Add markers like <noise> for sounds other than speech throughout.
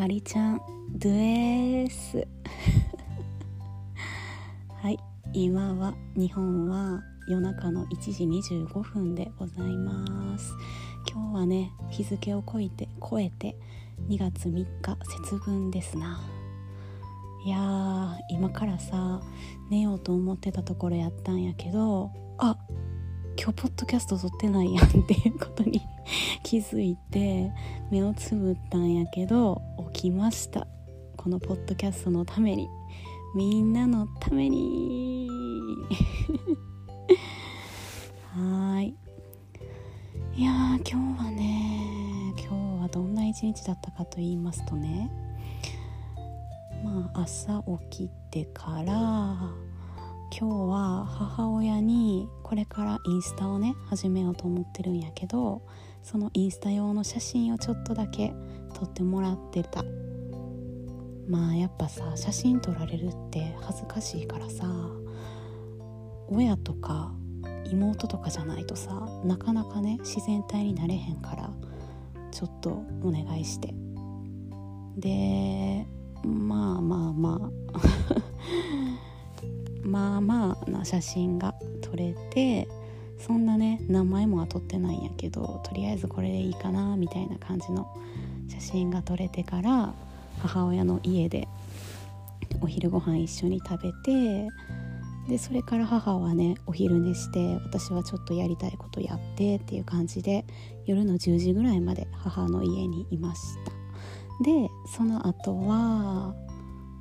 ありちゃんドゥエースはい今は日本は夜中の1時25分でございます今日はね日付を超えて超えて2月3日節分ですないやー今からさ寝ようと思ってたところやったんやけどあ今日ポッドキャスト撮ってないやんっていうことに気づいて目をつぶったんやけどきました。このポッドキャストのために。みんなのために。<laughs> はい。いやー今日はね今日はどんな一日だったかと言いますとね。まあ朝起きてから今日は母親にこれからインスタをね始めようと思ってるんやけどそのインスタ用の写真をちょっとだけ撮ってもらってた。まあやっぱさ写真撮られるって恥ずかしいからさ親とか妹とかじゃないとさなかなかね自然体になれへんからちょっとお願いして。でまあまあまあ <laughs> まあまあな写真が撮れてそんなね名前もは撮ってないんやけどとりあえずこれでいいかなみたいな感じの写真が撮れてから母親の家でお昼ご飯一緒に食べてでそれから母はねお昼寝して私はちょっとやりたいことやってっていう感じで夜の10時ぐらいまで母の家にいました。でその後は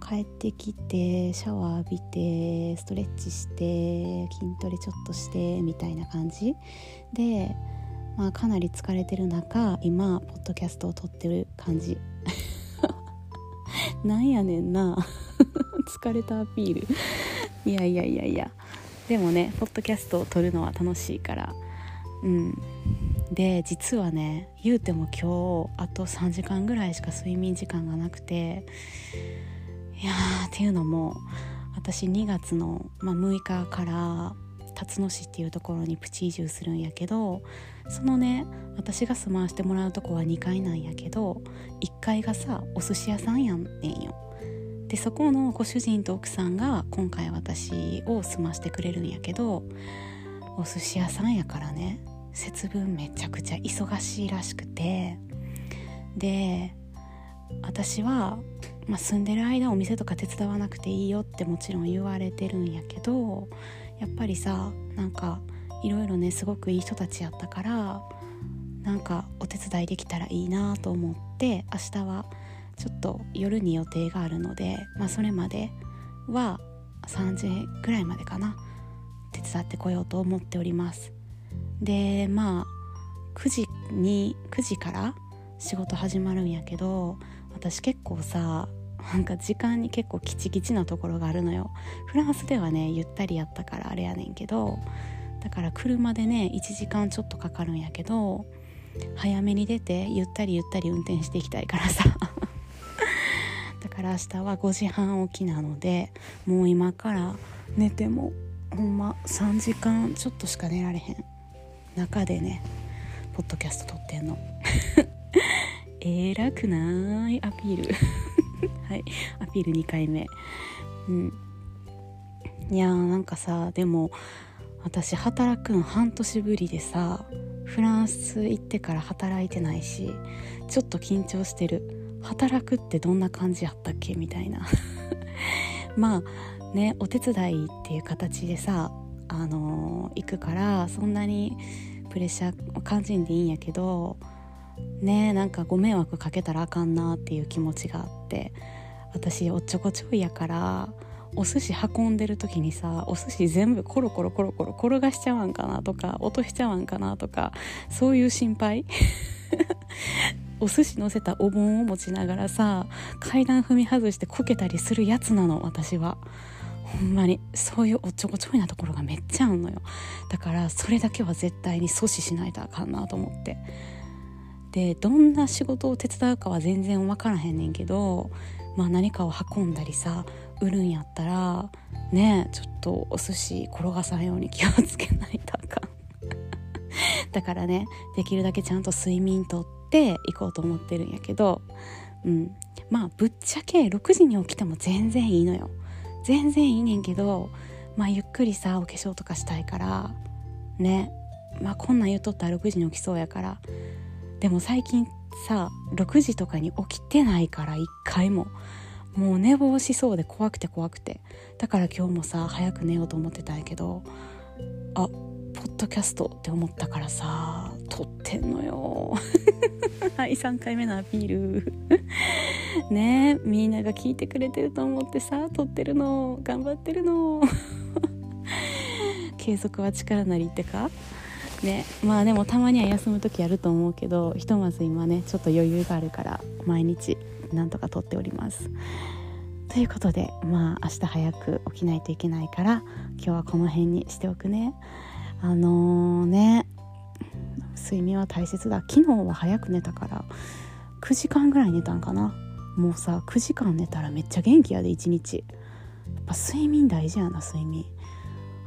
帰ってきてシャワー浴びてストレッチして筋トレちょっとしてみたいな感じ。で、まあ、かなり疲れてる中今ポッドキャストを撮ってる感じ。<laughs> なんやねんな。<laughs> 疲れたアピール。いやいやいやいや。でもねポッドキャストを撮るのは楽しいから。うん。で実はね言うても今日あと3時間ぐらいしか睡眠時間がなくていやっていうのも私2月の、まあ、6日から辰野市っていうところにプチ移住するんやけどそのね私が住まわしてもらうとこは2階なんやけど1階がさお寿司屋さんやんねんよ。でそこのご主人と奥さんが今回私を住ましてくれるんやけどお寿司屋さんやからね節分めちゃくちゃ忙しいらしくて。で私はまあ、住んでる間お店とか手伝わなくていいよってもちろん言われてるんやけどやっぱりさなんかいろいろねすごくいい人たちやったからなんかお手伝いできたらいいなと思って明日はちょっと夜に予定があるので、まあ、それまでは3時ぐらいまでかな手伝ってこようと思っております。でまあ9時に9時から仕事始まるんやけど私結構さなんか時間に結構キチキチなところがあるのよ。フランスではねゆったりやったからあれやねんけどだから車でね1時間ちょっとかかるんやけど早めに出てゆったりゆったり運転していきたいからさ。<laughs> だから明日は5時半起きなのでもう今から寝てもほんま3時間ちょっとしか寝られへん。中でねポッドキャスト撮ってんの。<laughs> えらくないアピール。<laughs> はい。アピール2回目。うん。いやーなんかさでも私働くん半年ぶりでさフランス行ってから働いてないしちょっと緊張してる。働くってどんな感じやったっけ？みたいな。<laughs> まあねお手伝いっていう形でさあのー、行くからそんなにプレッシャー感じんでいいんやけどねなんかご迷惑かけたらあかんなっていう気持ちがあって私おっちょこちょいやからお寿司運んでる時にさお寿司全部コロコロコロコロ転がしちゃわんかなとか落としちゃわんかなとかそういう心配？<laughs> お寿司乗せたお盆を持ちながらさ階段踏み外してこけたりするやつなの私は。ほんまに。そういうおっちょこちょいなところがめっちゃあんのよ。だからそれだけは絶対に阻止しないとあかんなと思って。でどんな仕事を手伝うかは全然分からへんねんけど、まあ、何かを運んだりさ売るんやったらねちょっとお寿司転がさんように気をつけないとか <laughs> だからねできるだけちゃんと睡眠とっていこうと思ってるんやけど、うん。まあぶっちゃけ6時に起きても全然いいのよ。全然いいねんけどまあゆっくりさお化粧とかしたいからね。まあこんなん言うとったら6時に起きそうやから。でも最近さ6時とかに起きてないから1回も。もう寝坊しそうで怖くて怖くて。だから今日もさ早く寝ようと思ってたんやけどあポッドキャストって思ったからさ撮ってんのよ。<laughs> はい3回目のアピール。<laughs> ねえみんなが聞いてくれてると思ってさ撮ってるの。頑張ってるの。<laughs> 継続は力なりってか？ねまあでもたまには休む時やると思うけどひとまず今ねちょっと余裕があるから毎日なんとか撮っております。ということでまあ明日早く起きないといけないから今日はこの辺にしておくね。あのー、ね睡眠は大切だ。昨日は早く寝たから9時間ぐらい寝たんかな。もうさ9時間寝たらめっちゃ元気やで一日。やっぱ睡眠大事やな睡眠。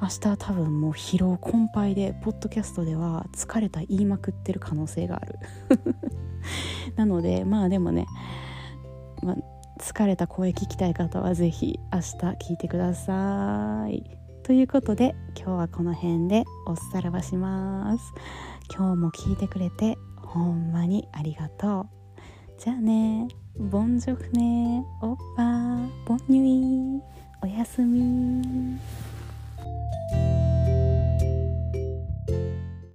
明日多分もう疲労困憊でポッドキャストでは疲れた言いまくってる可能性がある。<laughs> なのでまあでもね、ま、疲れた声聞きたい方は是非明日聞いてください。ということで今日はこの辺でおさらばします。今日も聞いてくれてほんまにありがとう。じゃあねボンジョフね。おっぱボンニュイおやすみ。